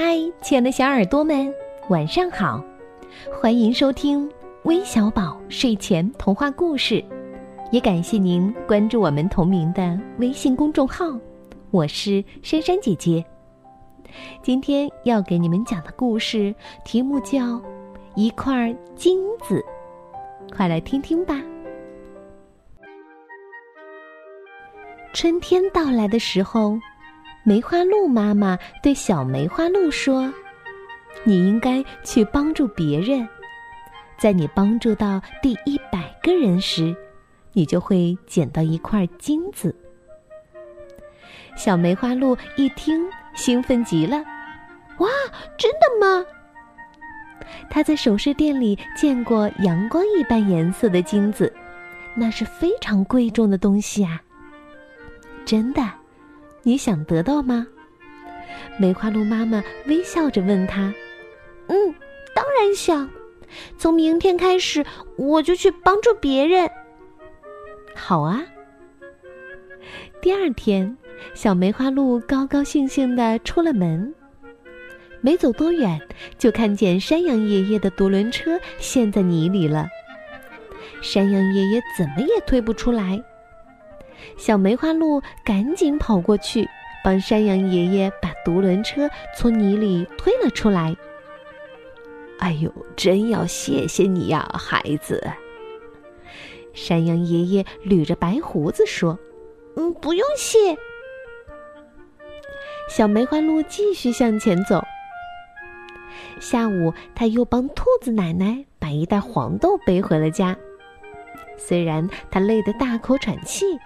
嗨，亲爱的小耳朵们，晚上好！欢迎收听微小宝睡前童话故事，也感谢您关注我们同名的微信公众号。我是珊珊姐姐。今天要给你们讲的故事题目叫《一块金子》，快来听听吧。春天到来的时候。梅花鹿妈妈对小梅花鹿说：“你应该去帮助别人，在你帮助到第一百个人时，你就会捡到一块金子。”小梅花鹿一听，兴奋极了：“哇，真的吗？”他在首饰店里见过阳光一般颜色的金子，那是非常贵重的东西啊！真的。你想得到吗？梅花鹿妈妈微笑着问他：“嗯，当然想。从明天开始，我就去帮助别人。”好啊。第二天，小梅花鹿高高兴兴的出了门，没走多远，就看见山羊爷爷的独轮车陷在泥里了。山羊爷爷怎么也推不出来。小梅花鹿赶紧跑过去，帮山羊爷爷把独轮车从泥里推了出来。哎呦，真要谢谢你呀，孩子！山羊爷爷捋着白胡子说：“嗯，不用谢。”小梅花鹿继续向前走。下午，他又帮兔子奶奶把一袋黄豆背回了家。虽然他累得大口喘气。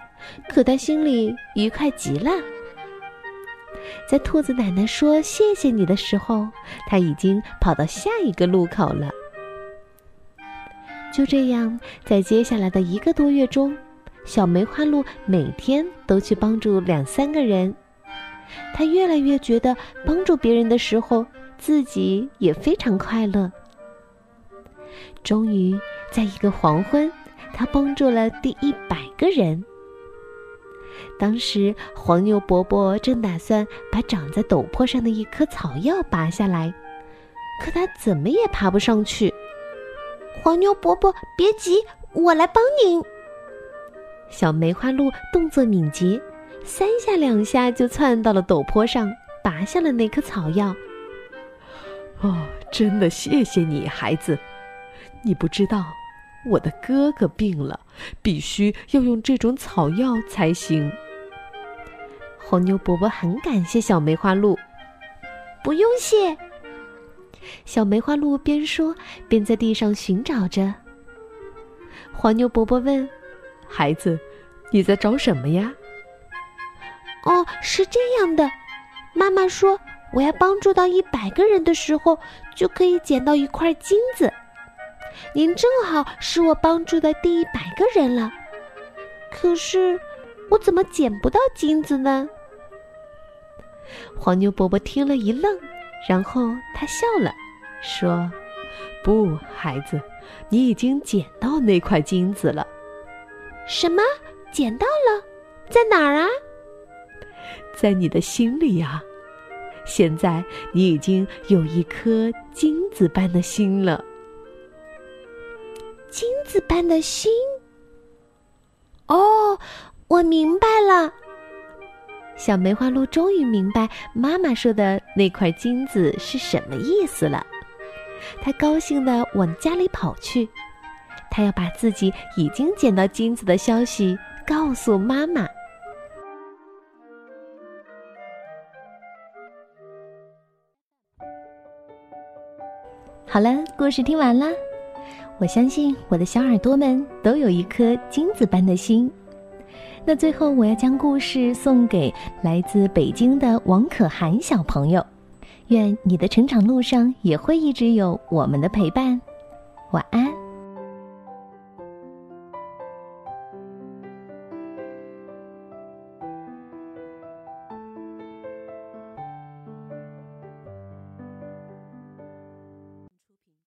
可他心里愉快极了。在兔子奶奶说“谢谢你”的时候，他已经跑到下一个路口了。就这样，在接下来的一个多月中，小梅花鹿每天都去帮助两三个人。他越来越觉得帮助别人的时候，自己也非常快乐。终于，在一个黄昏，他帮助了第一百个人。当时，黄牛伯伯正打算把长在陡坡上的一棵草药拔下来，可他怎么也爬不上去。黄牛伯伯，别急，我来帮您。小梅花鹿动作敏捷，三下两下就窜到了陡坡上，拔下了那棵草药。哦，真的谢谢你，孩子。你不知道，我的哥哥病了，必须要用这种草药才行。黄牛伯伯很感谢小梅花鹿，不用谢。小梅花鹿边说边在地上寻找着。黄牛伯伯问：“孩子，你在找什么呀？”“哦，是这样的，妈妈说我要帮助到一百个人的时候，就可以捡到一块金子。您正好是我帮助的第一百个人了。可是……”我怎么捡不到金子呢？黄牛伯伯听了一愣，然后他笑了，说：“不，孩子，你已经捡到那块金子了。”“什么？捡到了？在哪儿啊？”“在你的心里呀！现在你已经有一颗金子般的心了。”“金子般的心？”哦。我明白了，小梅花鹿终于明白妈妈说的那块金子是什么意思了。它高兴地往家里跑去，它要把自己已经捡到金子的消息告诉妈妈。好了，故事听完了，我相信我的小耳朵们都有一颗金子般的心。那最后，我要将故事送给来自北京的王可涵小朋友，愿你的成长路上也会一直有我们的陪伴。晚安。